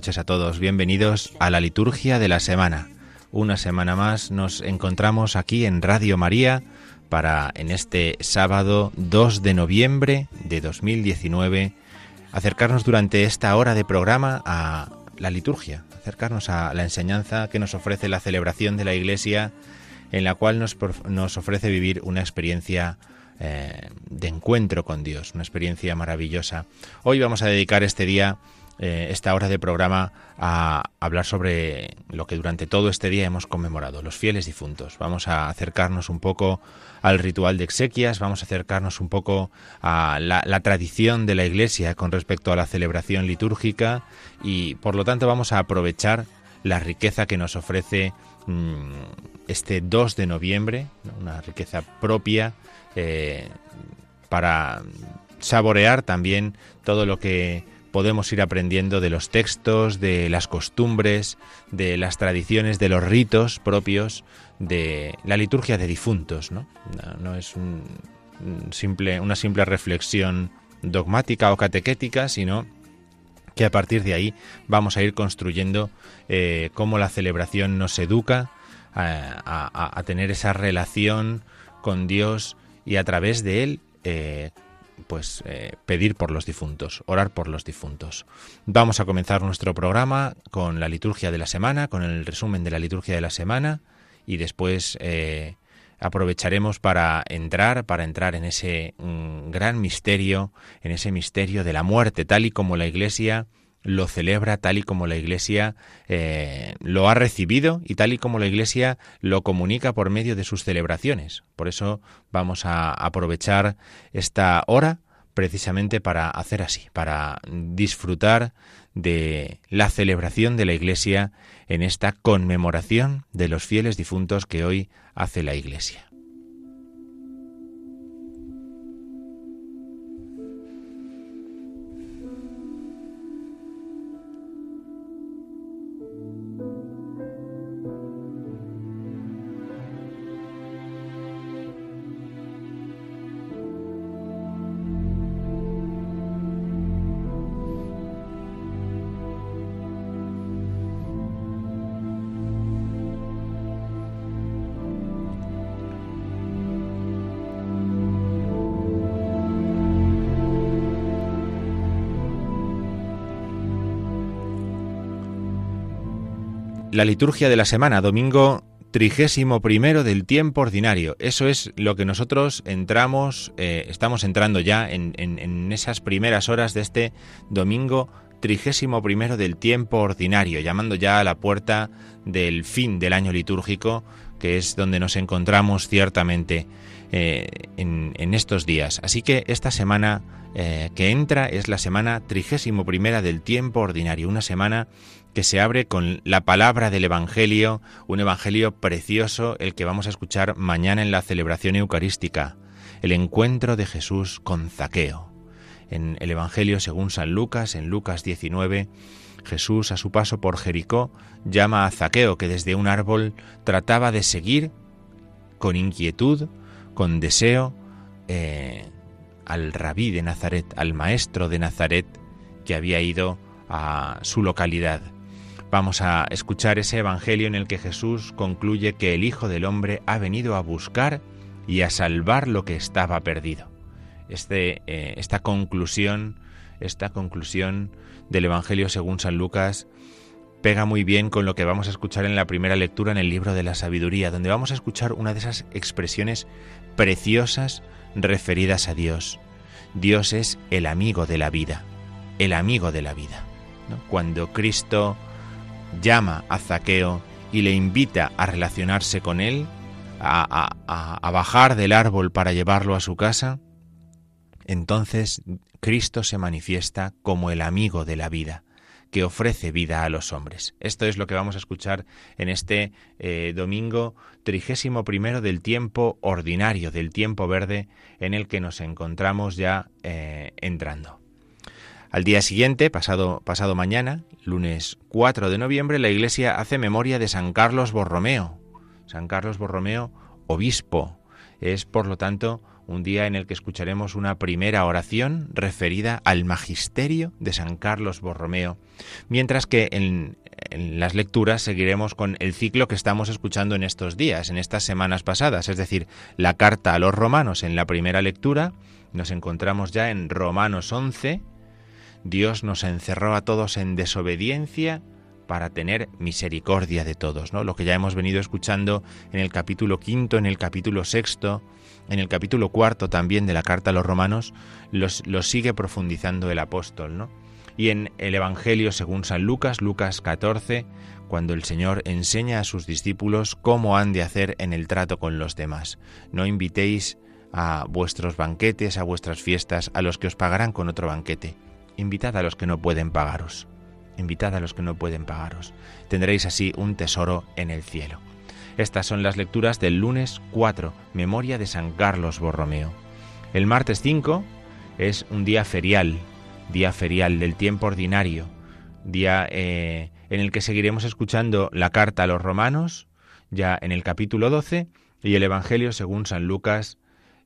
Noches a todos, bienvenidos a la liturgia de la semana. Una semana más nos encontramos aquí en Radio María para en este sábado 2 de noviembre de 2019 acercarnos durante esta hora de programa a la liturgia, acercarnos a la enseñanza que nos ofrece la celebración de la Iglesia en la cual nos, nos ofrece vivir una experiencia eh, de encuentro con Dios, una experiencia maravillosa. Hoy vamos a dedicar este día, eh, esta hora de programa, a hablar sobre lo que durante todo este día hemos conmemorado, los fieles difuntos. Vamos a acercarnos un poco al ritual de exequias, vamos a acercarnos un poco a la, tradición de la Iglesia con respecto a la celebración litúrgica y por lo tanto vamos a aprovechar la riqueza que nos ofrece mm, este 2 de noviembre, ¿no? una riqueza propia eh, para saborear también todo lo que podemos ir aprendiendo de los textos, de las costumbres, de las tradiciones, de los ritos propios de la liturgia de difuntos. No, no, es un- simple, una simple reflexión dogmática o catequética, sino que a partir de ahí vamos a ir construyendo eh, cómo la celebración nos educa a, a- a tener esa relación con Dios y a través de él eh, pues eh, pedir por los difuntos, orar por los difuntos. Vamos a comenzar nuestro programa con la liturgia de la semana, con el resumen de la liturgia de la semana y después eh, aprovecharemos para entrar, para entrar en ese mm, gran misterio, en ese misterio de la muerte, tal y como la Iglesia lo celebra, tal y como la Iglesia eh, lo ha recibido y tal y como la Iglesia lo comunica por medio de sus celebraciones. Por eso vamos a aprovechar esta hora precisamente para hacer así, para disfrutar de la celebración de la Iglesia en esta conmemoración de los fieles difuntos que hoy hace la Iglesia. La liturgia de la semana, domingo trigésimo primero del tiempo ordinario. Eso es lo que nosotros entramos, eh, estamos entrando ya en, en, esas primeras horas de este domingo trigésimo primero del tiempo ordinario, llamando ya a la puerta del fin del año litúrgico, que es donde nos encontramos ciertamente eh, en, estos días. Así que esta semana eh, que entra es la semana trigésimo primera del tiempo ordinario, una semana que se abre con la palabra del Evangelio, un Evangelio precioso, el que vamos a escuchar mañana en la celebración eucarística, el encuentro de Jesús con Zaqueo. En el Evangelio según San Lucas, en Lucas 19, Jesús a su paso por Jericó llama a Zaqueo, que desde un árbol trataba de seguir con inquietud con deseo eh, al rabí de Nazaret, al maestro de Nazaret que había ido a su localidad. Vamos a escuchar ese Evangelio en el que Jesús concluye que el Hijo del Hombre ha venido a buscar y a salvar lo que estaba perdido. Este, eh, esta conclusión, esta conclusión del Evangelio según San Lucas pega muy bien con lo que vamos a escuchar en la primera lectura en el libro de la sabiduría, donde vamos a escuchar una de esas expresiones preciosas referidas a Dios. Dios es el amigo de la vida, el amigo de la vida. Cuando Cristo llama a Zaqueo y le invita a relacionarse con él, a, bajar del árbol para llevarlo a su casa, entonces Cristo se manifiesta como el amigo de la vida que ofrece vida a los hombres. Esto es lo que vamos a escuchar en este eh, domingo trigésimo primero del tiempo ordinario, del tiempo verde en el que nos encontramos ya eh, entrando. Al día siguiente, pasado, pasado mañana, lunes 4 de noviembre, la Iglesia hace memoria de San Carlos Borromeo. San Carlos Borromeo, obispo. Es, por lo tanto, un día en el que escucharemos una primera oración referida al magisterio de San Carlos Borromeo, mientras que en, las lecturas seguiremos con el ciclo que estamos escuchando en estos días, en estas semanas pasadas, es decir, la carta a los romanos en la primera lectura, nos encontramos ya en Romanos 11, Dios nos encerró a todos en desobediencia para tener misericordia de todos, ¿no? Lo que ya hemos venido escuchando en el capítulo quinto, en el capítulo sexto, en el capítulo cuarto también de la carta a los romanos, los, sigue profundizando el apóstol, ¿no? Y en el Evangelio según San Lucas, Lucas 14, cuando el Señor enseña a sus discípulos cómo han de hacer en el trato con los demás. No invitéis a vuestros banquetes, a vuestras fiestas, a los que os pagarán con otro banquete. Invitad a los que no pueden pagaros. Invitad a los que no pueden pagaros. Tendréis así un tesoro en el cielo. Estas son las lecturas del lunes 4, Memoria de San Carlos Borromeo. El martes 5 es un día ferial, día ferial del tiempo ordinario, día eh, en el que seguiremos escuchando la carta a los romanos, ya en el capítulo 12, y el Evangelio según San Lucas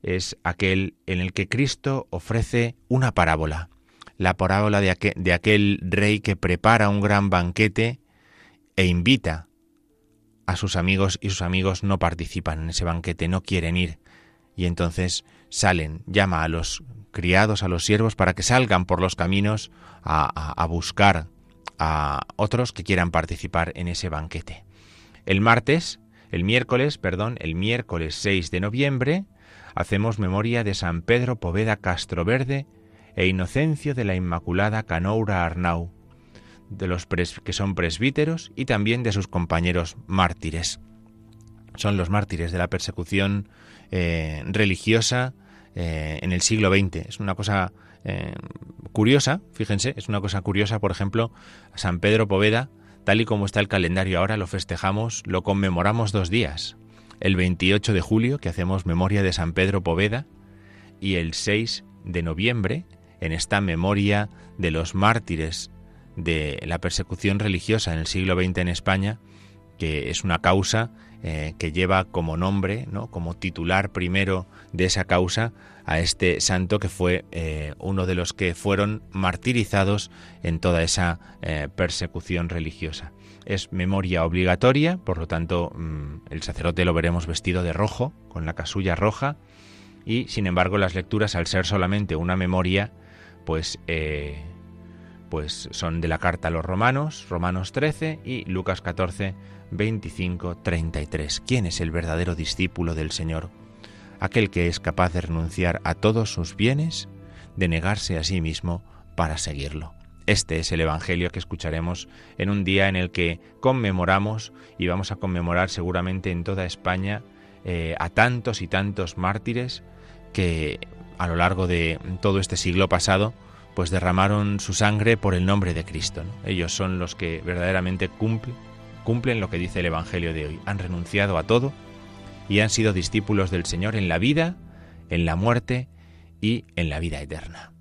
es aquel en el que Cristo ofrece una parábola, la parábola de, aquel rey que prepara un gran banquete e invita a sus amigos y sus amigos no participan en ese banquete, no quieren ir. Y entonces salen, llama a los criados, a los siervos, para que salgan por los caminos a, buscar a otros que quieran participar en ese banquete. El martes, el miércoles, perdón, el miércoles 6 de noviembre, hacemos memoria de San Pedro Poveda Castroverde e Inocencio de la Inmaculada Canoura Arnau, de los que son presbíteros y también de sus compañeros mártires. Son los mártires de la persecución eh, religiosa eh, en el siglo XX. Es una cosa eh, curiosa, fíjense, es una cosa curiosa, por ejemplo, San Pedro Poveda, tal y como está el calendario ahora, lo festejamos, lo conmemoramos dos días. El 28 de julio, que hacemos memoria de San Pedro Poveda, y el 6 de noviembre, en esta memoria de los mártires de la persecución religiosa en el siglo XX en España, que es una causa eh, que lleva como nombre, ¿no? como titular primero de esa causa, a este santo que fue eh, uno de los que fueron martirizados en toda esa eh, persecución religiosa. Es memoria obligatoria, por lo tanto mm, el sacerdote lo veremos vestido de rojo, con la casulla roja, y sin embargo las lecturas, al ser solamente una memoria, pues pues son de la carta a los romanos, Romanos 13 y Lucas 14, 25, 33. ¿Quién es el verdadero discípulo del Señor? Aquel que es capaz de renunciar a todos sus bienes, de negarse a sí mismo para seguirlo. Este es el Evangelio que escucharemos en un día en el que conmemoramos, y vamos a conmemorar seguramente en toda España, eh, a tantos y tantos mártires que a lo largo de todo este siglo pasado, pues derramaron su sangre por el nombre de Cristo. Ellos son los que verdaderamente cumplen, lo que dice el Evangelio de hoy. Han renunciado a todo y han sido discípulos del Señor en la vida, en la muerte y en la vida eterna.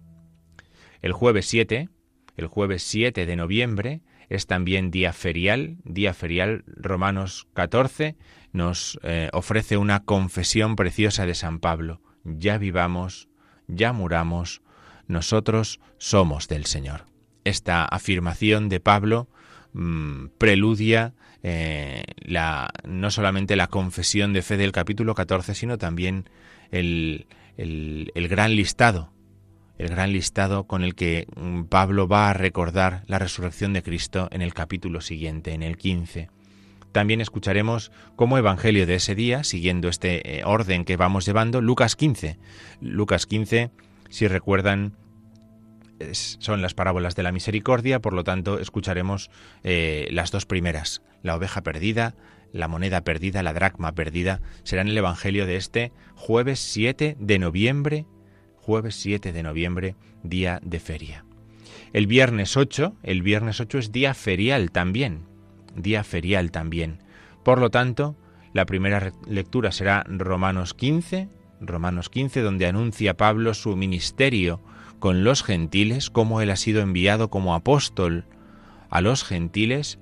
El jueves 7, el jueves 7 de noviembre, es también día ferial, día ferial Romanos 14 nos eh, ofrece una confesión preciosa de San Pablo. Ya vivamos, ya muramos, nosotros somos del Señor. Esta afirmación de Pablo mm, preludia eh, no solamente la confesión de fe del capítulo 14, sino también el, el gran listado, el gran listado con el que mm, Pablo va a recordar la resurrección de Cristo en el capítulo siguiente, en el 15. También escucharemos como evangelio de ese día, siguiendo este eh, orden que vamos llevando, Lucas 15. Lucas 15 si recuerdan, son las parábolas de la misericordia, por lo tanto escucharemos eh, las dos primeras, la oveja perdida, la moneda perdida, la dracma perdida, serán el Evangelio de este jueves 7 de noviembre, jueves 7 de noviembre, día de feria. El viernes 8, el viernes 8 es día ferial también, día ferial también. Por lo tanto, la primera lectura será Romanos 15, Romanos 15, donde anuncia Pablo su ministerio con los gentiles, cómo él ha sido enviado como apóstol a los gentiles,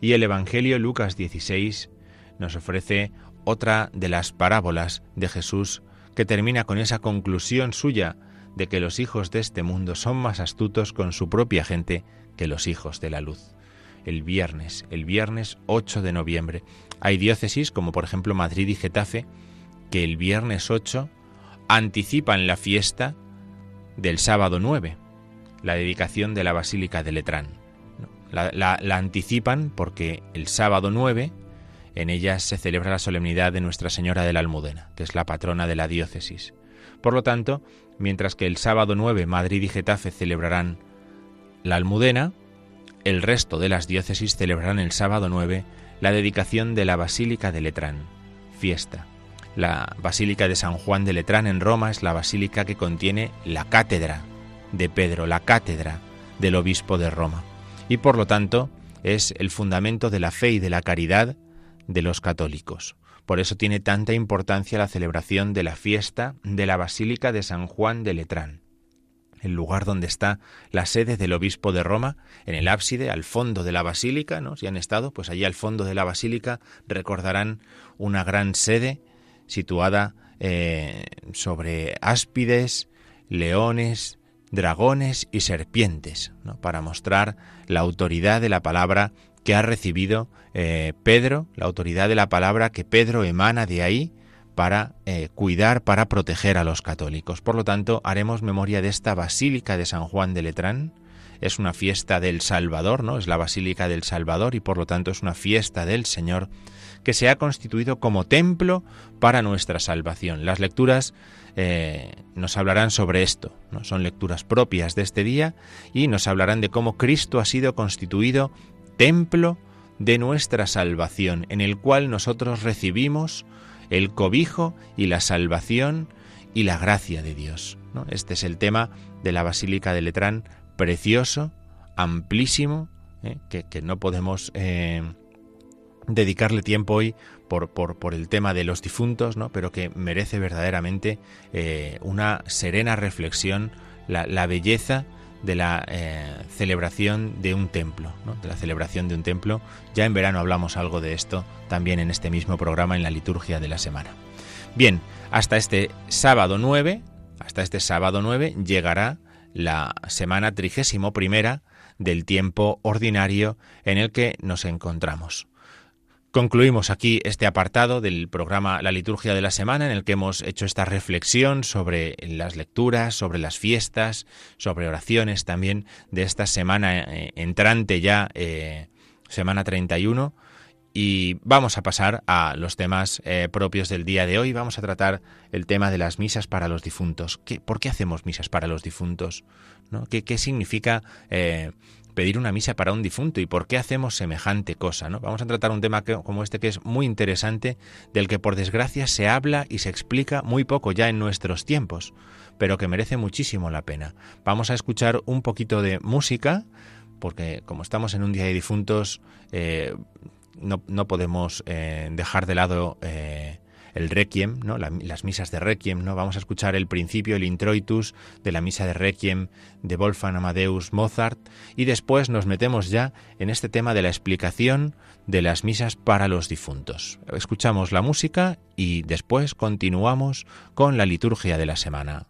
y el Evangelio Lucas 16 nos ofrece otra de las parábolas de Jesús que termina con esa conclusión suya de que los hijos de este mundo son más astutos con su propia gente que los hijos de la luz. El viernes, el viernes 8 de noviembre. Hay diócesis como por ejemplo Madrid y Getafe que el viernes 8 anticipan la fiesta del sábado 9, la dedicación de la Basílica de Letrán. La, anticipan porque el sábado 9 en ella se celebra la solemnidad de Nuestra Señora de la Almudena, que es la patrona de la diócesis. Por lo tanto, mientras que el sábado 9 Madrid y Getafe celebrarán la Almudena, el resto de las diócesis celebrarán el sábado 9 la dedicación de la Basílica de Letrán, fiesta la Basílica de San Juan de Letrán en Roma es la basílica que contiene la cátedra de Pedro, la cátedra del obispo de Roma. Y por lo tanto es el fundamento de la fe y de la caridad de los católicos. Por eso tiene tanta importancia la celebración de la fiesta de la Basílica de San Juan de Letrán, el lugar donde está la sede del obispo de Roma, en el ábside, al fondo de la basílica, ¿no? Si han estado, pues allí al fondo de la basílica recordarán una gran sede situada eh, sobre áspides, leones, dragones y serpientes, para mostrar la autoridad de la palabra que ha recibido eh, Pedro, la autoridad de la palabra que Pedro emana de ahí para eh, cuidar, para proteger a los católicos. Por lo tanto, haremos memoria de esta Basílica de San Juan de Letrán. Es una fiesta del Salvador, ¿no? Es la Basílica del Salvador y por lo tanto es una fiesta del Señor que se ha constituido como templo para nuestra salvación. Las lecturas eh, nos hablarán sobre esto, ¿no? son lecturas propias de este día y nos hablarán de cómo Cristo ha sido constituido templo de nuestra salvación, en el cual nosotros recibimos el cobijo y la salvación y la gracia de Dios. Este es el tema de la Basílica de Letrán, precioso, amplísimo, ¿eh? que, no podemos eh, dedicarle tiempo hoy por, por, el tema de los difuntos, ¿no? pero que merece verdaderamente eh, una serena reflexión, la, belleza de la eh, celebración de un templo, de la celebración de un templo. Ya en verano hablamos algo de esto también en este mismo programa en la liturgia de la semana. Bien, hasta este sábado 9, hasta este sábado 9 llegará la semana trigésimo primera del tiempo ordinario en el que nos encontramos. Concluimos aquí este apartado del programa La Liturgia de la Semana en el que hemos hecho esta reflexión sobre las lecturas, sobre las fiestas, sobre oraciones también de esta semana eh, entrante ya, eh, semana 31. Y vamos a pasar a los temas eh, propios del día de hoy. Vamos a tratar el tema de las misas para los difuntos. ¿Qué, ¿Por qué hacemos misas para los difuntos? ¿No? ¿Qué, ¿Qué, significa pedir una misa para un difunto y por qué hacemos semejante cosa. ¿no? Vamos a tratar un tema como este que es muy interesante, del que por desgracia se habla y se explica muy poco ya en nuestros tiempos, pero que merece muchísimo la pena. Vamos a escuchar un poquito de música, porque como estamos en un día de difuntos, eh, no, no, podemos eh, dejar de lado eh, el requiem, ¿no? las misas de requiem, ¿no? Vamos a escuchar el principio, el introitus de la misa de requiem de Wolfgang Amadeus Mozart y después nos metemos ya en este tema de la explicación de las misas para los difuntos. Escuchamos la música y después continuamos con la liturgia de la semana.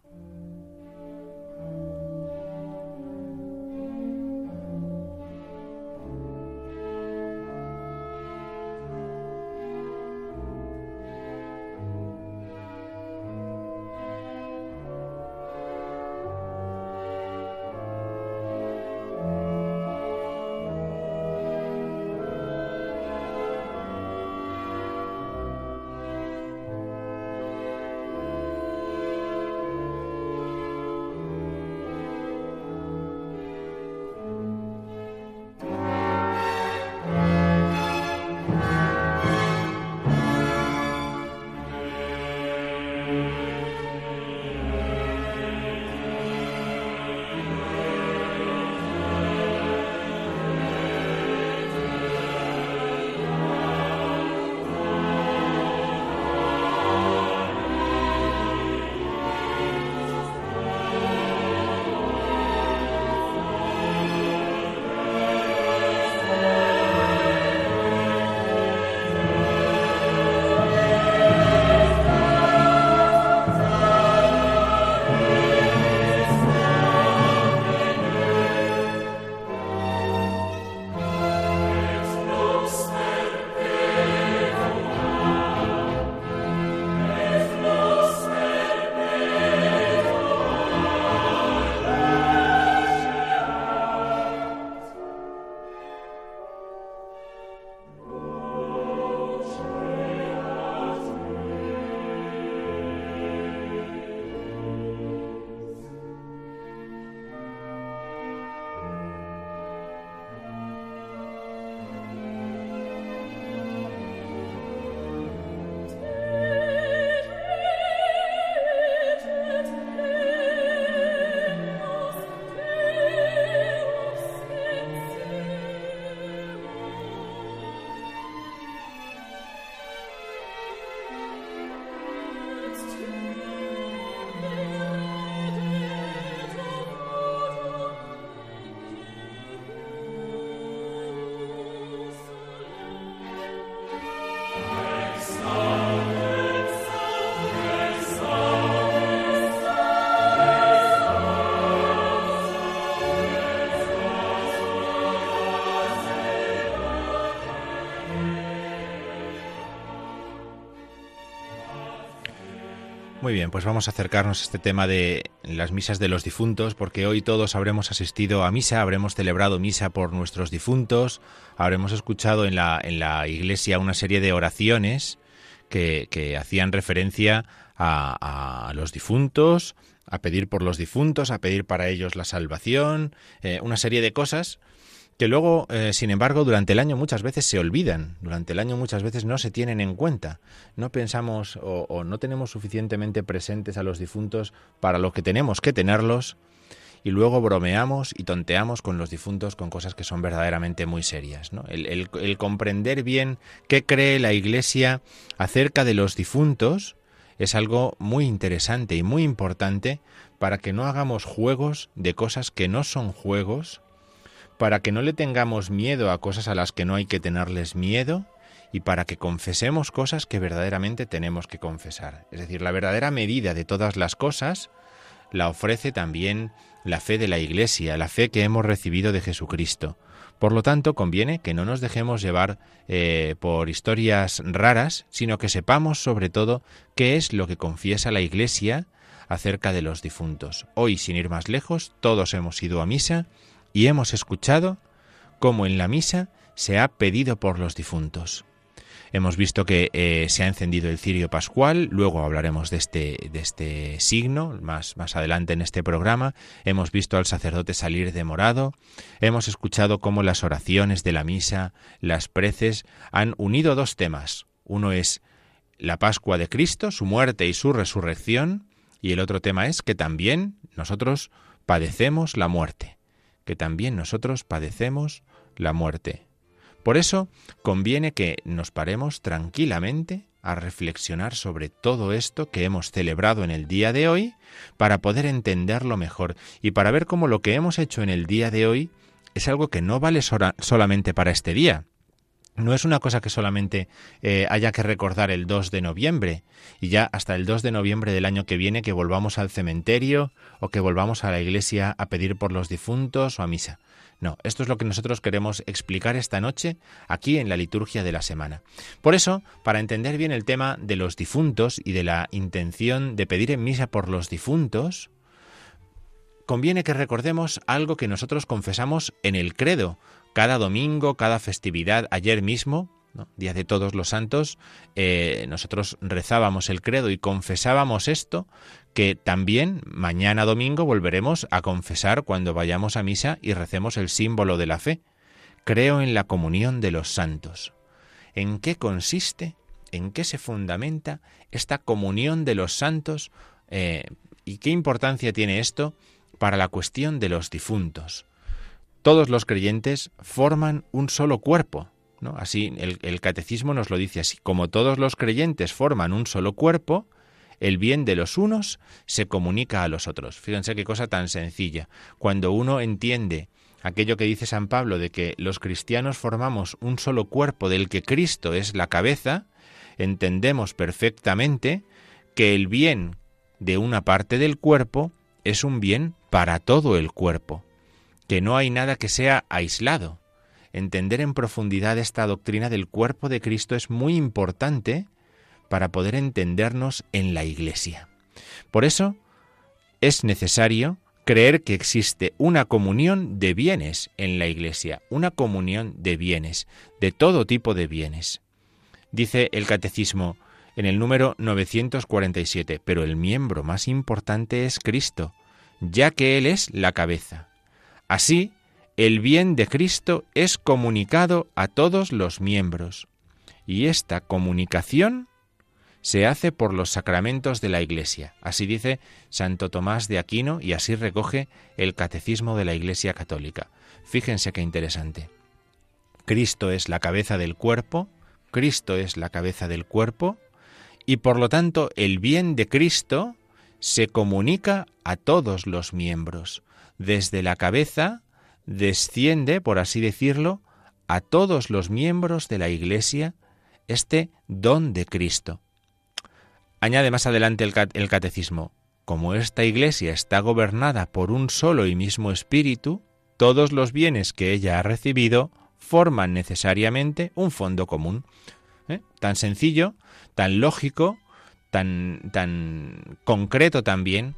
Muy bien, pues vamos a acercarnos a este tema de las misas de los difuntos, porque hoy todos habremos asistido a misa, habremos celebrado misa por nuestros difuntos, habremos escuchado en la, en la iglesia una serie de oraciones que, que hacían referencia a, a, los difuntos, a pedir por los difuntos, a pedir para ellos la salvación, eh, una serie de cosas que luego, eh, sin embargo, durante el año muchas veces se olvidan, durante el año muchas veces no se tienen en cuenta. No pensamos o, no tenemos suficientemente presentes a los difuntos para lo que tenemos que tenerlos y luego bromeamos y tonteamos con los difuntos con cosas que son verdaderamente muy serias. ¿no? El comprender bien qué cree la Iglesia acerca de los difuntos es algo muy interesante y muy importante para que no hagamos juegos de cosas que no son juegos, para que no le tengamos miedo a cosas a las que no hay que tenerles miedo y para que confesemos cosas que verdaderamente tenemos que confesar. Es decir, la verdadera medida de todas las cosas la ofrece también la fe de la Iglesia, la fe que hemos recibido de Jesucristo. Por lo tanto, conviene que no nos dejemos llevar eh, por historias raras, sino que sepamos sobre todo qué es lo que confiesa la Iglesia acerca de los difuntos. Hoy, sin ir más lejos, todos hemos ido a misa y hemos escuchado cómo en la misa se ha pedido por los difuntos. Hemos visto que eh, se ha encendido el cirio pascual, luego hablaremos de este, de este signo más, más adelante en este programa. Hemos visto al sacerdote salir de morado, hemos escuchado cómo las oraciones de la misa, las preces, han unido dos temas. Uno es la Pascua de Cristo, su muerte y su resurrección, y el otro tema es que también nosotros padecemos la muerte, que también nosotros padecemos la muerte. Por eso conviene que nos paremos tranquilamente a reflexionar sobre todo esto que hemos celebrado en el día de hoy para poder entenderlo mejor y para ver cómo lo que hemos hecho en el día de hoy es algo que no vale solamente para este día, no es una cosa que solamente eh, haya que recordar el 2 de noviembre y ya hasta el 2 de noviembre del año que viene que volvamos al cementerio o que volvamos a la iglesia a pedir por los difuntos o a misa. No, esto es lo que nosotros queremos explicar esta noche aquí en la liturgia de la semana. Por eso, para entender bien el tema de los difuntos y de la intención de pedir en misa por los difuntos, conviene que recordemos algo que nosotros confesamos en el credo, cada domingo, cada festividad, ayer mismo, Día de Todos los Santos, eh, nosotros rezábamos el credo y confesábamos esto, que también mañana domingo volveremos a confesar cuando vayamos a misa y recemos el símbolo de la fe. Creo en la comunión de los santos. ¿En qué consiste? ¿En qué se fundamenta esta comunión de los santos? Eh, ¿Y qué importancia tiene esto para la cuestión de los difuntos? Todos los creyentes forman un solo cuerpo. Así el, catecismo nos lo dice así. Como todos los creyentes forman un solo cuerpo, el bien de los unos se comunica a los otros. Fíjense qué cosa tan sencilla. Cuando uno entiende aquello que dice San Pablo de que los cristianos formamos un solo cuerpo del que Cristo es la cabeza, entendemos perfectamente que el bien de una parte del cuerpo es un bien para todo el cuerpo que no hay nada que sea aislado. Entender en profundidad esta doctrina del cuerpo de Cristo es muy importante para poder entendernos en la Iglesia. Por eso es necesario creer que existe una comunión de bienes en la Iglesia, una comunión de bienes, de todo tipo de bienes. Dice el Catecismo en el número 947, pero el miembro más importante es Cristo, ya que Él es la cabeza. Así, el bien de Cristo es comunicado a todos los miembros, y esta comunicación se hace por los sacramentos de la Iglesia. Así dice Santo Tomás de Aquino y así recoge el Catecismo de la Iglesia Católica. Fíjense qué interesante. Cristo es la cabeza del cuerpo, Cristo es la cabeza del cuerpo, y por lo tanto el bien de Cristo se comunica a todos los miembros desde la cabeza desciende, por así decirlo, a todos los miembros de la Iglesia este don de Cristo. Añade más adelante el, catecismo, como esta Iglesia está gobernada por un solo y mismo Espíritu, todos los bienes que ella ha recibido forman necesariamente un fondo común. ¿Eh? Tan sencillo, tan lógico, tan, tan concreto también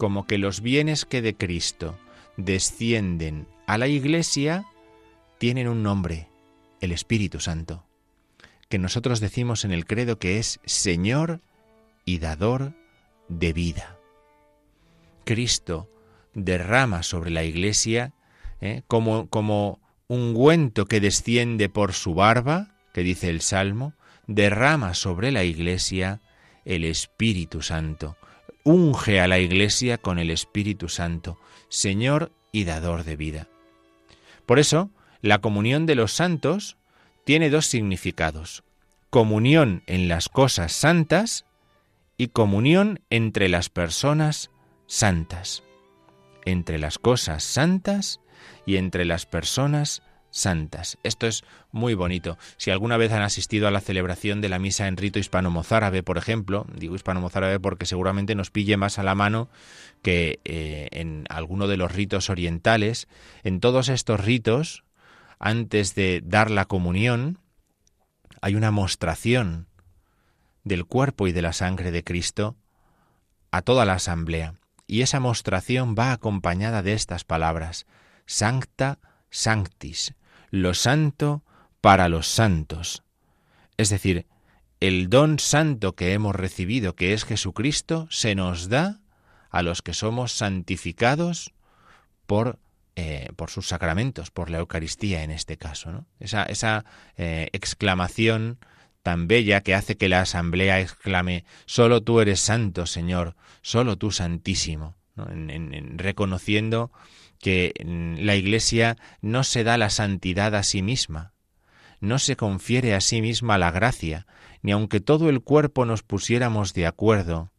como que los bienes que de Cristo descienden a la Iglesia tienen un nombre, el Espíritu Santo, que nosotros decimos en el credo que es Señor y dador de vida. Cristo derrama sobre la Iglesia ¿eh? como, como ungüento que desciende por su barba, que dice el Salmo, derrama sobre la Iglesia el Espíritu Santo, unge a la Iglesia con el Espíritu Santo, Señor y dador de vida. Por eso, la comunión de los santos tiene dos significados, comunión en las cosas santas y comunión entre las personas santas, entre las cosas santas y entre las personas santas. Esto es muy bonito. Si alguna vez han asistido a la celebración de la misa en rito hispano-mozárabe, por ejemplo, digo hispano-mozárabe porque seguramente nos pille más a la mano que eh, en alguno de los ritos orientales, en todos estos ritos, antes de dar la comunión, hay una mostración del cuerpo y de la sangre de Cristo a toda la asamblea. Y esa mostración va acompañada de estas palabras, Sancta Sanctis, lo santo para los santos. Es decir, el don santo que hemos recibido, que es Jesucristo, se nos da a los que somos santificados por, eh, por sus sacramentos, por la Eucaristía en este caso. Esa, esa eh, exclamación tan bella que hace que la asamblea exclame, solo tú eres santo, Señor, solo tú santísimo, en, reconociendo que la Iglesia no se da la santidad a sí misma, no se confiere a sí misma la gracia, ni aunque todo el cuerpo nos pusiéramos de acuerdo,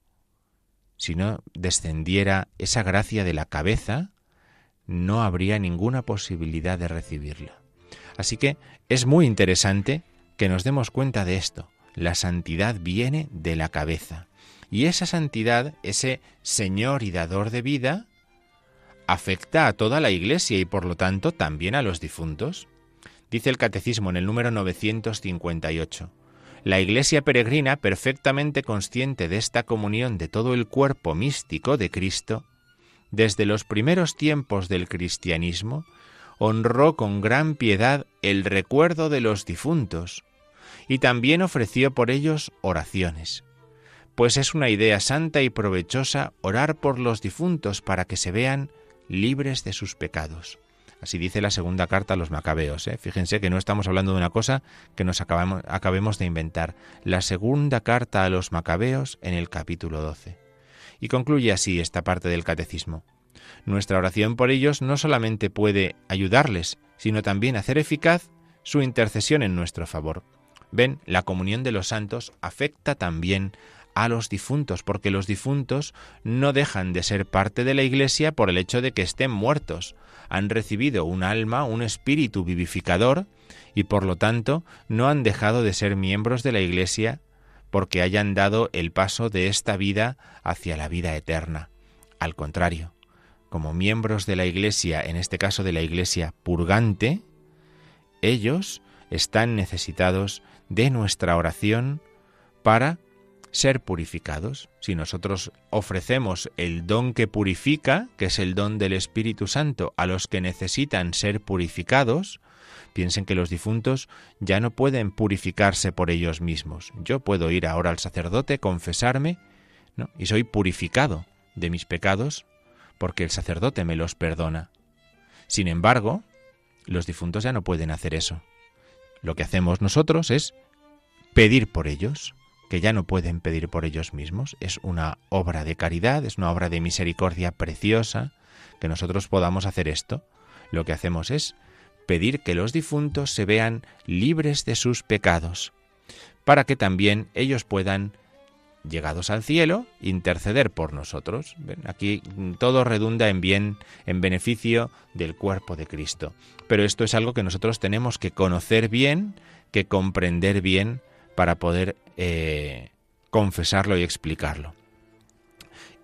si no descendiera esa gracia de la cabeza, no habría ninguna posibilidad de recibirla. Así que es muy interesante que nos demos cuenta de esto. La santidad viene de la cabeza. Y esa santidad, ese Señor y dador de vida, afecta a toda la Iglesia y por lo tanto también a los difuntos. Dice el Catecismo en el número 958. La Iglesia peregrina, perfectamente consciente de esta comunión de todo el cuerpo místico de Cristo, desde los primeros tiempos del cristianismo, honró con gran piedad el recuerdo de los difuntos, y también ofreció por ellos oraciones, pues es una idea santa y provechosa orar por los difuntos para que se vean libres de sus pecados. Así dice la segunda carta a los macabeos. ¿eh? Fíjense que no estamos hablando de una cosa que nos acabamos, acabemos de inventar. La segunda carta a los macabeos en el capítulo 12. Y concluye así esta parte del catecismo. Nuestra oración por ellos no solamente puede ayudarles, sino también hacer eficaz su intercesión en nuestro favor. Ven, la comunión de los santos afecta también a los difuntos, porque los difuntos no dejan de ser parte de la Iglesia por el hecho de que estén muertos. Han recibido un alma, un espíritu vivificador, y por lo tanto no han dejado de ser miembros de la Iglesia porque hayan dado el paso de esta vida hacia la vida eterna. Al contrario, como miembros de la Iglesia, en este caso de la Iglesia purgante, ellos están necesitados de nuestra oración para ser purificados. Si nosotros ofrecemos el don que purifica, que es el don del Espíritu Santo, a los que necesitan ser purificados, piensen que los difuntos ya no pueden purificarse por ellos mismos. Yo puedo ir ahora al sacerdote, confesarme, y soy purificado de mis pecados porque el sacerdote me los perdona. Sin embargo, los difuntos ya no pueden hacer eso. Lo que hacemos nosotros es pedir por ellos, que ya no pueden pedir por ellos mismos. Es una obra de caridad, es una obra de misericordia preciosa, que nosotros podamos hacer esto. Lo que hacemos es pedir que los difuntos se vean libres de sus pecados, para que también ellos puedan, llegados al cielo, interceder por nosotros. Aquí todo redunda en bien, en beneficio del cuerpo de Cristo. Pero esto es algo que nosotros tenemos que conocer bien, que comprender bien para poder eh, confesarlo y explicarlo.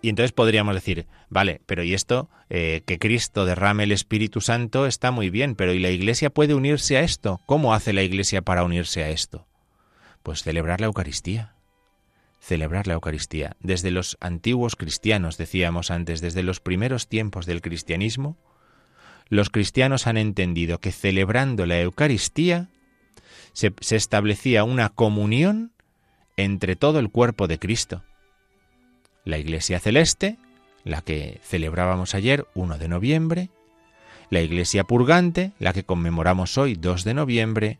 Y entonces podríamos decir, vale, pero ¿y esto? Eh, que Cristo derrame el Espíritu Santo está muy bien, pero ¿y la Iglesia puede unirse a esto? ¿Cómo hace la Iglesia para unirse a esto? Pues celebrar la Eucaristía. Celebrar la Eucaristía. Desde los antiguos cristianos, decíamos antes, desde los primeros tiempos del cristianismo, los cristianos han entendido que celebrando la Eucaristía se, establecía una comunión entre todo el cuerpo de Cristo. La Iglesia Celeste, la que celebrábamos ayer, 1 de noviembre, la Iglesia Purgante, la que conmemoramos hoy, 2 de noviembre,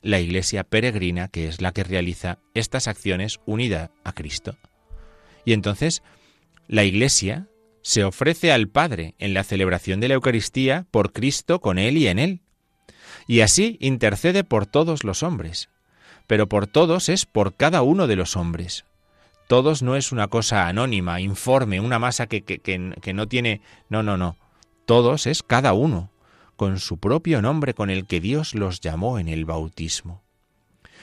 la Iglesia Peregrina, que es la que realiza estas acciones unida a Cristo. Y entonces, la Iglesia se ofrece al Padre en la celebración de la Eucaristía por Cristo con Él y en Él y así intercede por todos los hombres. Pero por todos es por cada uno de los hombres. Todos no es una cosa anónima, informe, una masa que, que, que, no tiene... No, no, no. Todos es cada uno. con su propio nombre con el que Dios los llamó en el bautismo.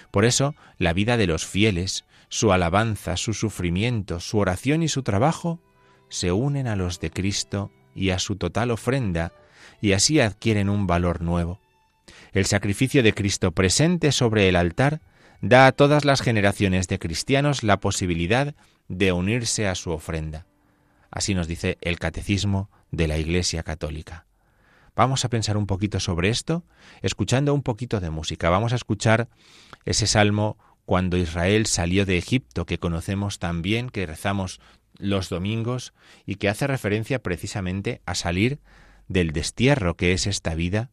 Por eso, la vida de los fieles, su alabanza, su sufrimiento, su oración y su trabajo se unen a los de Cristo y a su total ofrenda, y así adquieren un valor nuevo. El sacrificio de Cristo presente sobre el altar da a todas las generaciones de cristianos la posibilidad de unirse a su ofrenda. Así nos dice el Catecismo de la Iglesia Católica. Vamos a pensar un poquito sobre esto, escuchando un poquito de música. Vamos a escuchar ese salmo cuando Israel salió de Egipto, que conocemos también, que rezamos los domingos y que hace referencia precisamente a salir del destierro que es esta vida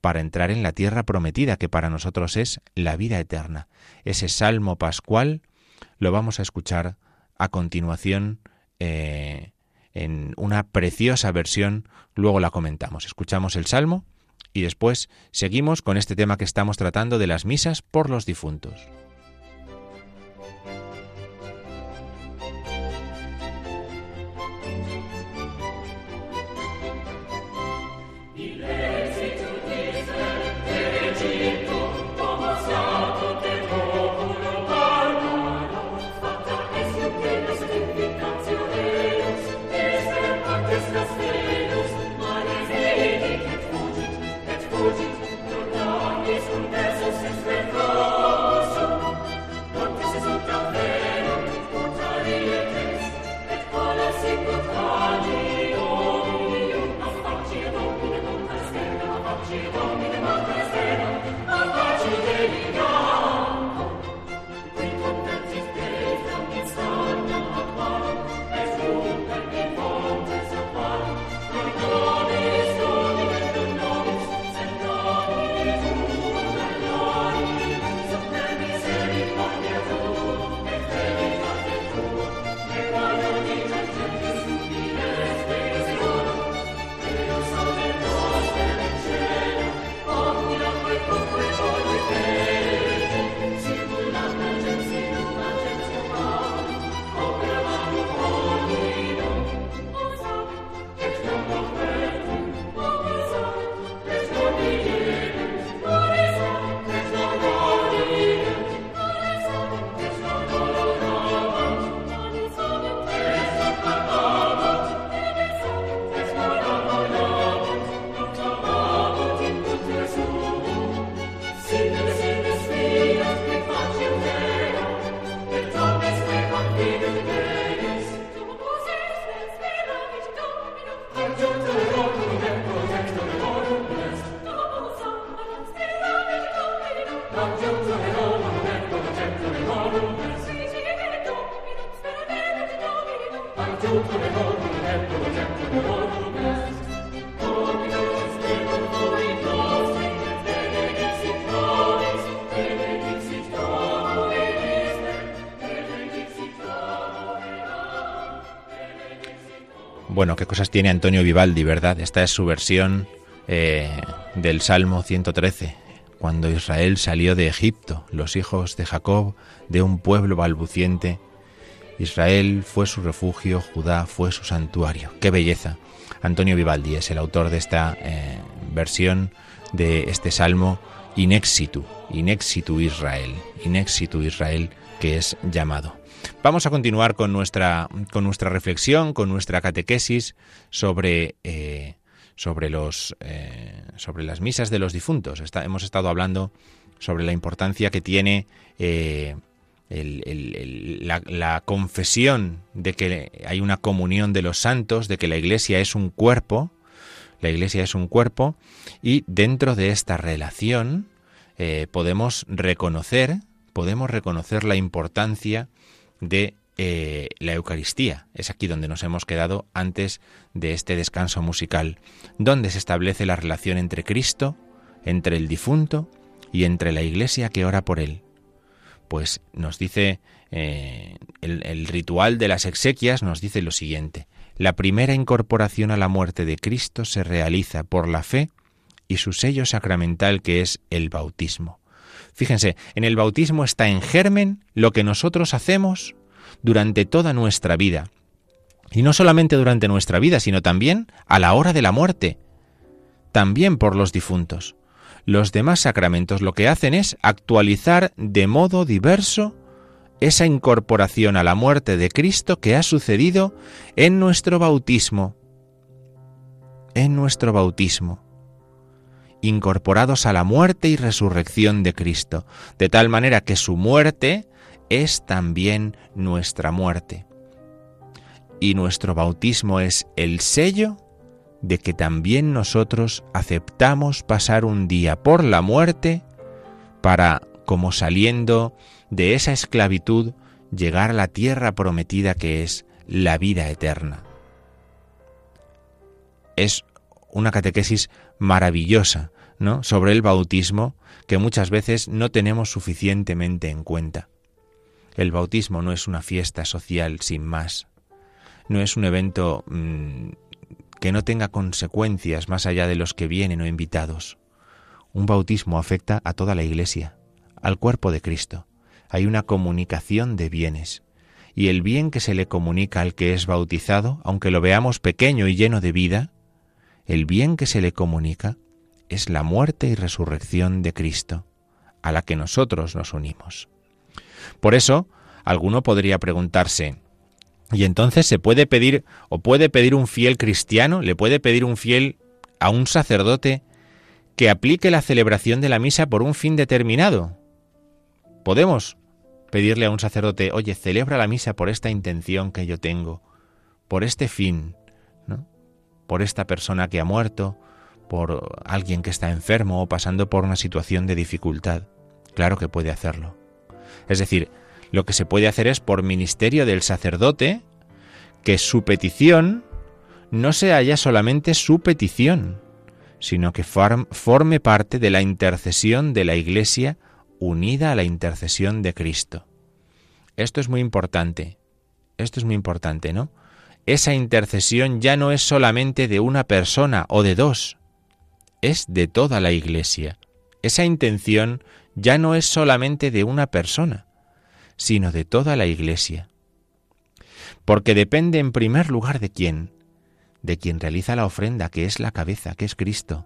para entrar en la tierra prometida, que para nosotros es la vida eterna. Ese salmo pascual lo vamos a escuchar a continuación eh, en una preciosa versión, luego la comentamos. Escuchamos el salmo y después seguimos con este tema que estamos tratando de las misas por los difuntos. Bueno, qué cosas tiene Antonio Vivaldi, ¿verdad? Esta es su versión eh, del Salmo 113, cuando Israel salió de Egipto, los hijos de Jacob, de un pueblo balbuciente. Israel fue su refugio, Judá fue su santuario. ¡Qué belleza! Antonio Vivaldi es el autor de esta eh, versión de este salmo Inexitu, Inexitu Israel, Inexitu Israel que es llamado. Vamos a continuar con nuestra, con nuestra reflexión, con nuestra catequesis sobre, eh, sobre, los, eh, sobre las misas de los difuntos. hemos estado hablando sobre la importancia que tiene eh, la, confesión de que hay una comunión de los santos, de que la Iglesia es un cuerpo, la Iglesia es un cuerpo, y dentro de esta relación podemos reconocer, podemos reconocer la importancia de eh, la Eucaristía. Es aquí donde nos hemos quedado antes de este descanso musical, donde se establece la relación entre Cristo, entre el difunto y entre la Iglesia que ora por él. Pues nos dice eh, el, el ritual de las exequias, nos dice lo siguiente. La primera incorporación a la muerte de Cristo se realiza por la fe y su sello sacramental que es el bautismo. Fíjense, en el bautismo está en germen lo que nosotros hacemos durante toda nuestra vida. Y no solamente durante nuestra vida, sino también a la hora de la muerte. también por los difuntos. Los demás sacramentos lo que hacen es actualizar de modo diverso esa incorporación a la muerte de Cristo que ha sucedido en nuestro bautismo. En nuestro bautismo. Incorporados a la muerte y resurrección de Cristo, de tal manera que su muerte es también nuestra muerte. Y nuestro bautismo es el sello de que también nosotros aceptamos pasar un día por la muerte para, como saliendo de esa esclavitud, llegar a la tierra prometida que es la vida eterna. Es una catequesis maravillosa, ¿no? sobre el bautismo que muchas veces no tenemos suficientemente en cuenta. El bautismo no es una fiesta social sin más, no es un evento mm, que no tenga consecuencias más allá de los que vienen o invitados. Un bautismo afecta a toda la Iglesia, al cuerpo de Cristo. Hay una comunicación de bienes. Y el bien que se le comunica al que es bautizado, aunque lo veamos pequeño y lleno de vida, el bien que se le comunica es la muerte y resurrección de Cristo, a la que nosotros nos unimos. Por eso, alguno podría preguntarse, y entonces se puede pedir, o puede pedir un fiel cristiano, le puede pedir un fiel a un sacerdote que aplique la celebración de la misa por un fin determinado. Podemos pedirle a un sacerdote, oye, celebra la misa por esta intención que yo tengo, por este fin. Por esta persona que ha muerto, por alguien que está enfermo o pasando por una situación de dificultad. Claro que puede hacerlo. Es decir, lo que se puede hacer es por ministerio del sacerdote que su petición no sea ya solamente su petición, sino que forme parte de la intercesión de la Iglesia unida a la intercesión de Cristo. Esto es muy importante. Esto es muy importante, ¿no? Esa intercesión ya no es solamente de una persona o de dos, es de toda la Iglesia. Esa intención ya no es solamente de una persona, sino de toda la Iglesia. Porque depende en primer lugar de quién, de quien realiza la ofrenda, que es la cabeza, que es Cristo.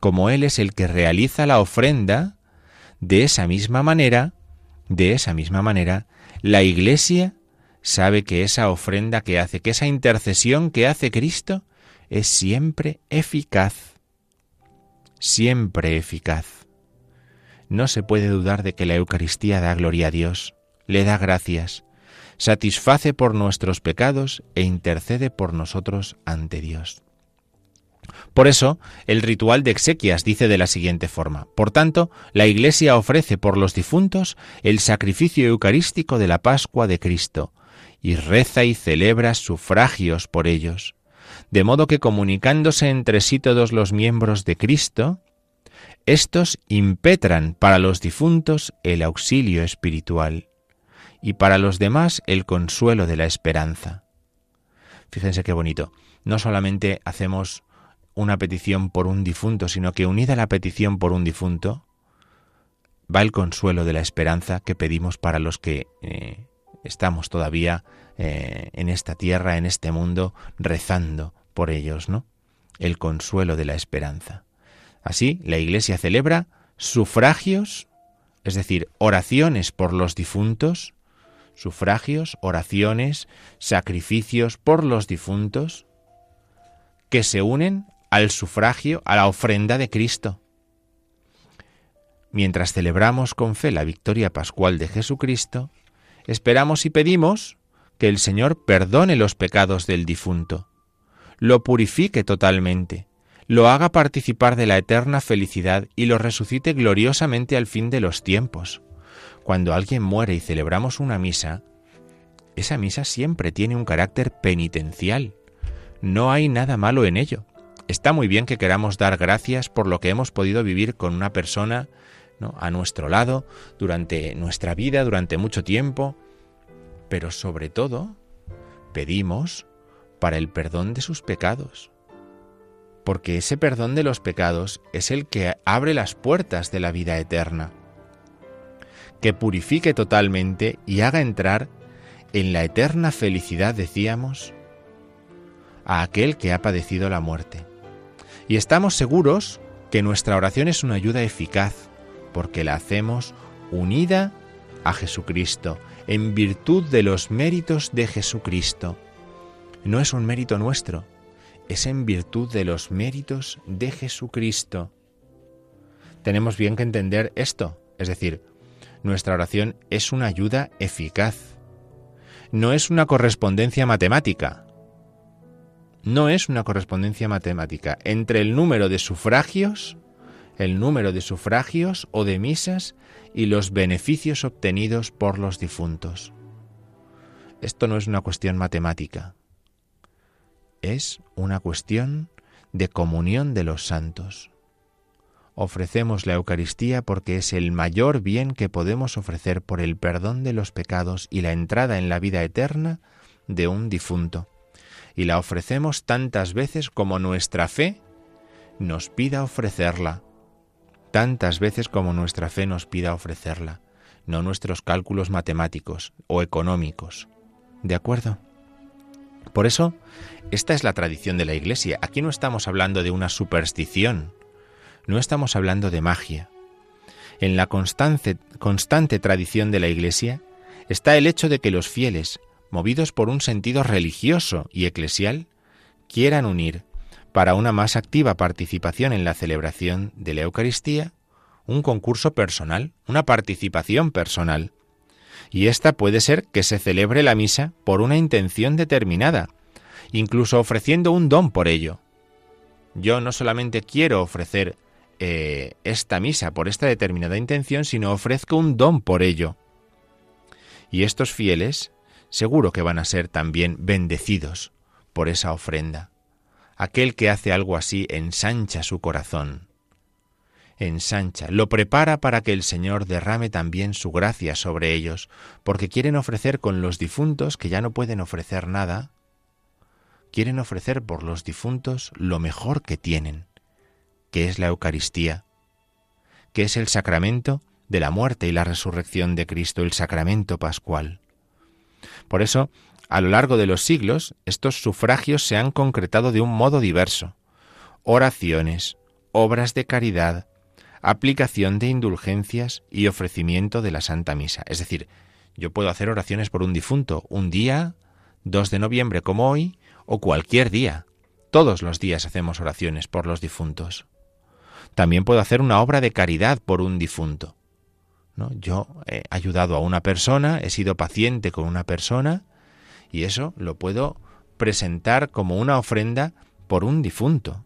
Como Él es el que realiza la ofrenda, de esa misma manera, de esa misma manera, la Iglesia sabe que esa ofrenda que hace, que esa intercesión que hace Cristo, es siempre eficaz. Siempre eficaz. No se puede dudar de que la Eucaristía da gloria a Dios le da gracias, satisface por nuestros pecados e intercede por nosotros ante Dios. Por eso, el ritual de exequias dice de la siguiente forma, Por tanto, la Iglesia ofrece por los difuntos el sacrificio eucarístico de la Pascua de Cristo, y reza y celebra sufragios por ellos, de modo que comunicándose entre sí todos los miembros de Cristo, estos impetran para los difuntos el auxilio espiritual y para los demás el consuelo de la esperanza. Fíjense qué bonito. No solamente hacemos una petición por un difunto, sino que unida a la petición por un difunto, va el consuelo de la esperanza que pedimos para los que eh, estamos todavía eh, en esta tierra, en este mundo, rezando por ellos, ¿no? El consuelo de la esperanza. Así, la Iglesia celebra sufragios, es decir, oraciones por los difuntos, sufragios, oraciones, sacrificios por los difuntos, que se unen al sufragio, a la ofrenda de Cristo. Mientras celebramos con fe la victoria pascual de Jesucristo, esperamos y pedimos que el Señor perdone los pecados del difunto, lo purifique totalmente, lo haga participar de la eterna felicidad y lo resucite gloriosamente al fin de los tiempos. Cuando alguien muere y celebramos una misa, esa misa siempre tiene un carácter penitencial. No hay nada malo en ello. Está muy bien que queramos dar gracias por lo que hemos podido vivir con una persona a nuestro lado durante nuestra vida, durante mucho tiempo, pero sobre todo pedimos para el perdón de sus pecados, porque ese perdón de los pecados es el que abre las puertas de la vida eterna que purifique totalmente y haga entrar en la eterna felicidad, decíamos, a aquel que ha padecido la muerte. Y estamos seguros que nuestra oración es una ayuda eficaz, porque la hacemos unida a Jesucristo, en virtud de los méritos de Jesucristo. No es un mérito nuestro, es en virtud de los méritos de Jesucristo. Tenemos bien que entender esto, es decir, nuestra oración es una ayuda eficaz. No es una correspondencia matemática. No es una correspondencia matemática entre el número de sufragios, el número de sufragios o de misas y los beneficios obtenidos por los difuntos. Esto no es una cuestión matemática, es una cuestión de comunión de los santos. Ofrecemos la Eucaristía porque es el mayor bien que podemos ofrecer por el perdón de los pecados y la entrada en la vida eterna de un difunto. Y la ofrecemos tantas veces como nuestra fe nos pida ofrecerla. Tantas veces como nuestra fe nos pida ofrecerla, no nuestros cálculos matemáticos o económicos. ¿De acuerdo? Por eso, esta es la tradición de la Iglesia. Aquí no estamos hablando de una superstición, no estamos hablando de magia. En la constante, constante tradición de la Iglesia está el hecho de que los fieles, movidos por un sentido religioso y eclesial, quieran unir, para una más activa participación en la celebración de la Eucaristía, un concurso personal, una participación personal. Y esta puede ser que se celebre la misa por una intención determinada, incluso ofreciendo un don por ello. Yo no solamente quiero ofrecer eh, esta misa por esta determinada intención, sino ofrezco un don por ello. Y estos fieles seguro que van a ser también bendecidos por esa ofrenda. Aquel que hace algo así ensancha su corazón. Ensancha, lo prepara para que el Señor derrame también su gracia sobre ellos, porque quieren ofrecer con los difuntos que ya no pueden ofrecer nada, quieren ofrecer por los difuntos lo mejor que tienen, que es la Eucaristía, que es el sacramento de la muerte y la resurrección de Cristo, el sacramento pascual. Por eso, a lo largo de los siglos, estos sufragios se han concretado de un modo diverso. Oraciones, obras de caridad, aplicación de indulgencias y ofrecimiento de la Santa Misa. Es decir, yo puedo hacer oraciones por un difunto un día, 2 de noviembre como hoy, o cualquier día. Todos los días hacemos oraciones por los difuntos. También puedo hacer una obra de caridad por un difunto. ¿no? Yo he ayudado a una persona, he sido paciente con una persona y eso lo puedo presentar como una ofrenda por un difunto.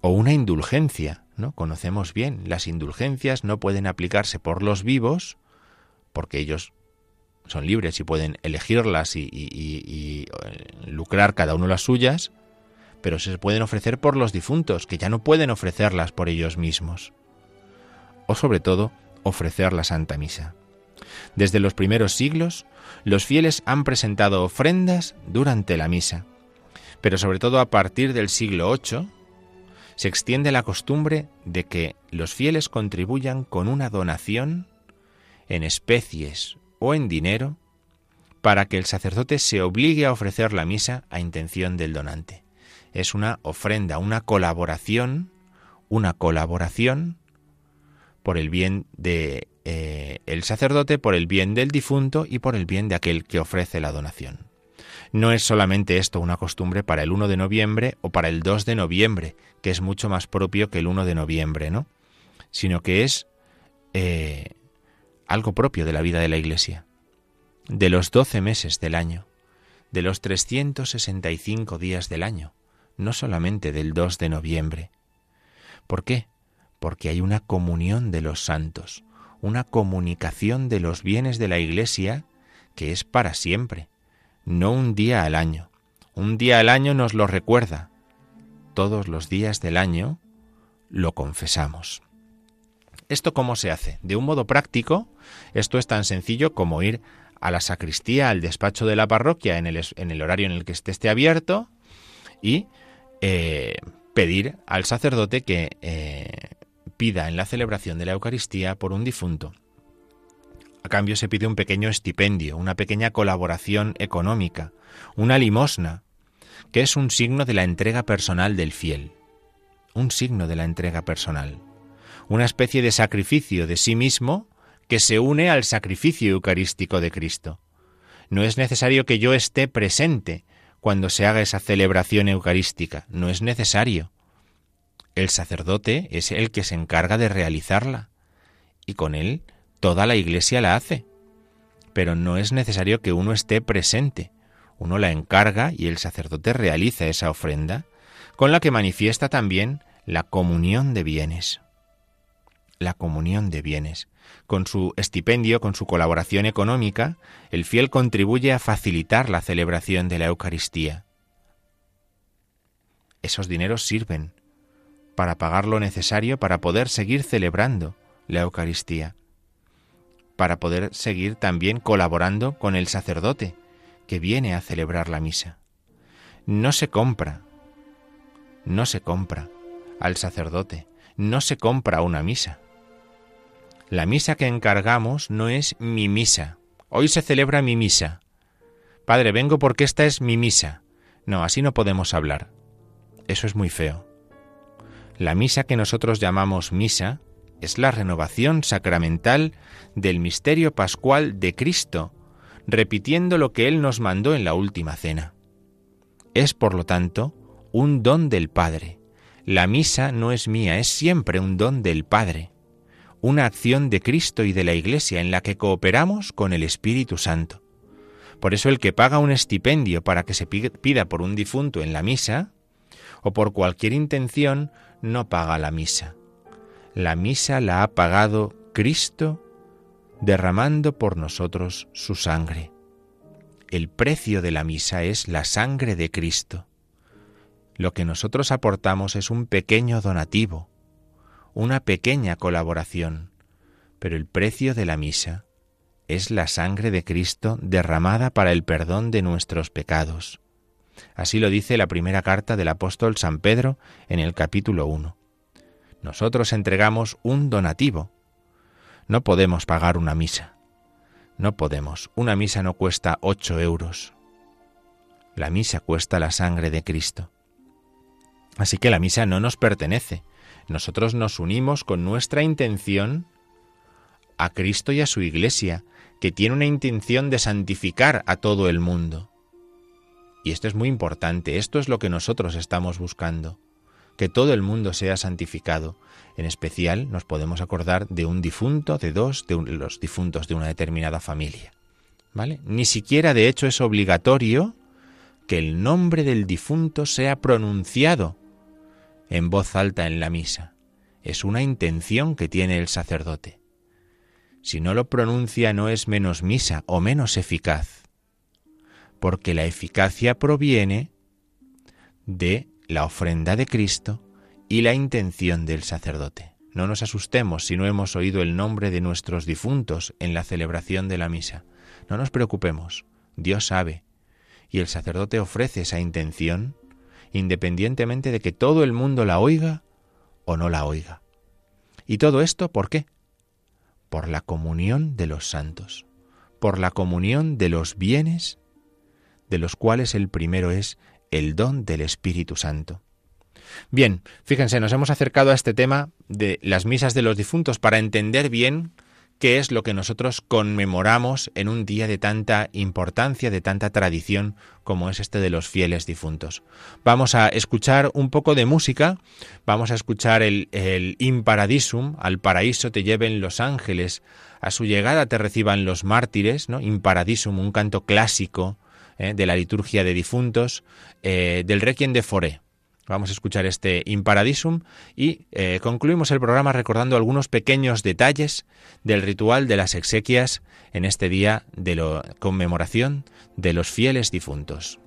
O una indulgencia, ¿no? Conocemos bien, las indulgencias no pueden aplicarse por los vivos porque ellos son libres y pueden elegirlas y, y, eh, lucrar cada uno las suyas, pero se pueden ofrecer por los difuntos, que ya no pueden ofrecerlas por ellos mismos. O sobre todo, ofrecer la Santa Misa. Desde los primeros siglos, los fieles han presentado ofrendas durante la misa, pero sobre todo a partir del siglo VIII, se extiende la costumbre de que los fieles contribuyan con una donación en especies o en dinero para que el sacerdote se obligue a ofrecer la misa a intención del donante. Es una ofrenda, una colaboración, una colaboración por el bien de eh, el sacerdote, por el bien del difunto y por el bien de aquel que ofrece la donación. No es solamente esto una costumbre para el 1 de noviembre o para el 2 de noviembre, que es mucho más propio que el 1 de noviembre, ¿no? Sino que es eh, algo propio de la vida de la Iglesia, de los doce meses del año, de los 365 días del año, no solamente del 2 de noviembre. ¿Por qué? Porque hay una comunión de los santos, una comunicación de los bienes de la Iglesia que es para siempre, no un día al año. Un día al año nos lo recuerda. Todos los días del año lo confesamos. ¿Esto cómo se hace? De un modo práctico, esto es tan sencillo como ir a la sacristía, al despacho de la parroquia en el, horario en el que esté, esté abierto y eh, pedir al sacerdote que eh, pida en la celebración de la Eucaristía por un difunto. A cambio se pide un pequeño estipendio, una pequeña colaboración económica, una limosna, que es un signo de la entrega personal del fiel. un signo de la entrega personal, una especie de sacrificio de sí mismo que se une al sacrificio eucarístico de Cristo. No es necesario que yo esté presente cuando se haga esa celebración eucarística, no es necesario. El sacerdote es el que se encarga de realizarla y con él toda la iglesia la hace. Pero no es necesario que uno esté presente. Uno la encarga y el sacerdote realiza esa ofrenda, con la que manifiesta también la comunión de bienes. La comunión de bienes. Con su estipendio, con su colaboración económica, el fiel contribuye a facilitar la celebración de la Eucaristía. Esos dineros sirven para pagar lo necesario para poder seguir celebrando la Eucaristía, para poder seguir también colaborando con el sacerdote que viene a celebrar la misa. No se compra, no se compra al sacerdote, no se compra una misa. La misa que encargamos no es mi misa. Hoy se celebra mi misa. Padre, vengo porque esta es mi misa. No, así no podemos hablar. Eso es muy feo. La misa que nosotros llamamos misa es la renovación sacramental del misterio pascual de Cristo, repitiendo lo que Él nos mandó en la última cena. Es, por lo tanto, un don del Padre. La misa no es mía, es siempre un don del Padre, una acción de Cristo y de la Iglesia en la que cooperamos con el Espíritu Santo. Por eso el que paga un estipendio para que se pida por un difunto en la misa, o por cualquier intención, no paga la misa. La misa la ha pagado Cristo derramando por nosotros su sangre. El precio de la misa es la sangre de Cristo. Lo que nosotros aportamos es un pequeño donativo, una pequeña colaboración, pero el precio de la misa es la sangre de Cristo derramada para el perdón de nuestros pecados. Así lo dice la primera carta del apóstol San Pedro en el capítulo 1. Nosotros entregamos un donativo. No podemos pagar una misa. No podemos. Una misa no cuesta ocho euros. La misa cuesta la sangre de Cristo. Así que la misa no nos pertenece. Nosotros nos unimos con nuestra intención a Cristo y a su Iglesia, que tiene una intención de santificar a todo el mundo. Y esto es muy importante, esto es lo que nosotros estamos buscando, que todo el mundo sea santificado. En especial nos podemos acordar de un difunto, de dos, de los difuntos de una determinada familia. ¿Vale? Ni siquiera de hecho es obligatorio que el nombre del difunto sea pronunciado en voz alta en la misa. Es una intención que tiene el sacerdote. Si no lo pronuncia no es menos misa o menos eficaz porque la eficacia proviene de la ofrenda de Cristo y la intención del sacerdote. No nos asustemos si no hemos oído el nombre de nuestros difuntos en la celebración de la misa. No nos preocupemos, Dios sabe, y el sacerdote ofrece esa intención independientemente de que todo el mundo la oiga o no la oiga. ¿Y todo esto por qué? Por la comunión de los santos, por la comunión de los bienes de los cuales el primero es el don del Espíritu Santo. Bien, fíjense, nos hemos acercado a este tema de las misas de los difuntos para entender bien qué es lo que nosotros conmemoramos en un día de tanta importancia, de tanta tradición como es este de los fieles difuntos. Vamos a escuchar un poco de música, vamos a escuchar el, el Imparadisum, al paraíso te lleven los ángeles, a su llegada te reciban los mártires, ¿no? Imparadisum, un canto clásico ¿eh? de la liturgia de difuntos, eh, del Requiem de Foré. Vamos a escuchar este Imparadisum y eh, concluimos el programa recordando algunos pequeños detalles del ritual de las exequias en este día de la conmemoración de los fieles difuntos.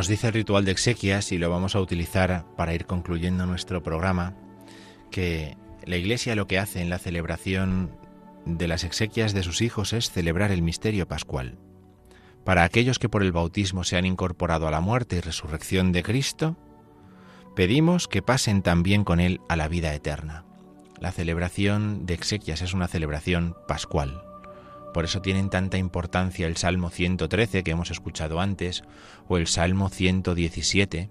Nos dice el ritual de exequias, y lo vamos a utilizar para ir concluyendo nuestro programa, que la Iglesia lo que hace en la celebración de las exequias de sus hijos es celebrar el misterio pascual. Para aquellos que por el bautismo se han incorporado a la muerte y resurrección de Cristo, pedimos que pasen también con Él a la vida eterna. La celebración de exequias es una celebración pascual. Por eso tienen tanta importancia el Salmo 113 que hemos escuchado antes o el Salmo 117.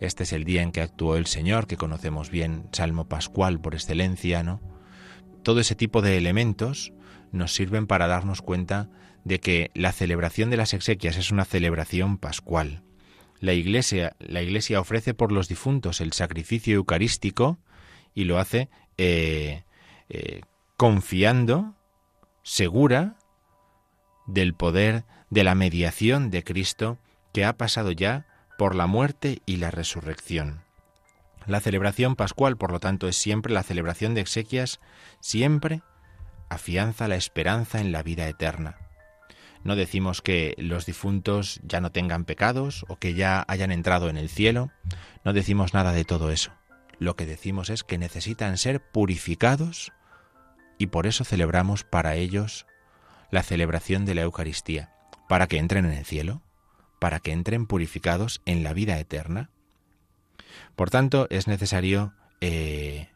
Este es el día en que actuó el Señor, que conocemos bien, Salmo pascual por excelencia, ¿no? Todo ese tipo de elementos nos sirven para darnos cuenta de que la celebración de las exequias es una celebración pascual. La Iglesia, la Iglesia ofrece por los difuntos el sacrificio eucarístico y lo hace eh, eh, confiando segura del poder de la mediación de Cristo que ha pasado ya por la muerte y la resurrección. La celebración pascual, por lo tanto, es siempre la celebración de exequias, siempre afianza la esperanza en la vida eterna. No decimos que los difuntos ya no tengan pecados o que ya hayan entrado en el cielo, no decimos nada de todo eso. Lo que decimos es que necesitan ser purificados y por eso celebramos para ellos la celebración de la Eucaristía, para que entren en el cielo, para que entren purificados en la vida eterna. Por tanto, es necesario eh,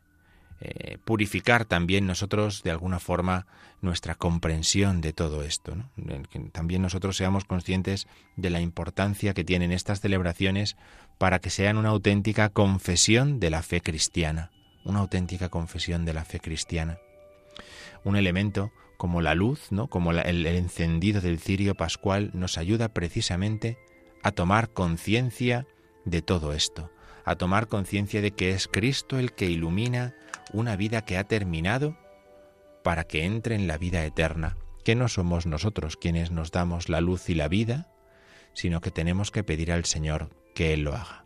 eh, purificar también nosotros de alguna forma nuestra comprensión de todo esto. Que también nosotros seamos conscientes de la importancia que tienen estas celebraciones para que sean una auténtica confesión de la fe cristiana, una auténtica confesión de la fe cristiana un elemento como la luz, ¿no? como el, encendido del cirio pascual, nos ayuda precisamente a tomar conciencia de todo esto, a tomar conciencia de que es Cristo el que ilumina una vida que ha terminado para que entre en la vida eterna, que no somos nosotros quienes nos damos la luz y la vida, sino que tenemos que pedir al Señor que Él lo haga.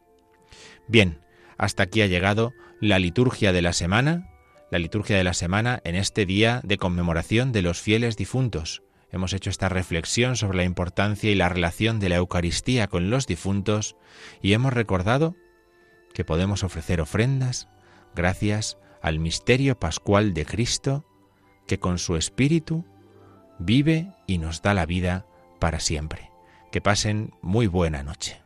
Bien, hasta aquí ha llegado la liturgia de la semana la liturgia de la semana en este día de conmemoración de los fieles difuntos. Hemos hecho esta reflexión sobre la importancia y la relación de la Eucaristía con los difuntos y hemos recordado que podemos ofrecer ofrendas gracias al misterio pascual de Cristo que con su Espíritu vive y nos da la vida para siempre. Que pasen muy buena noche.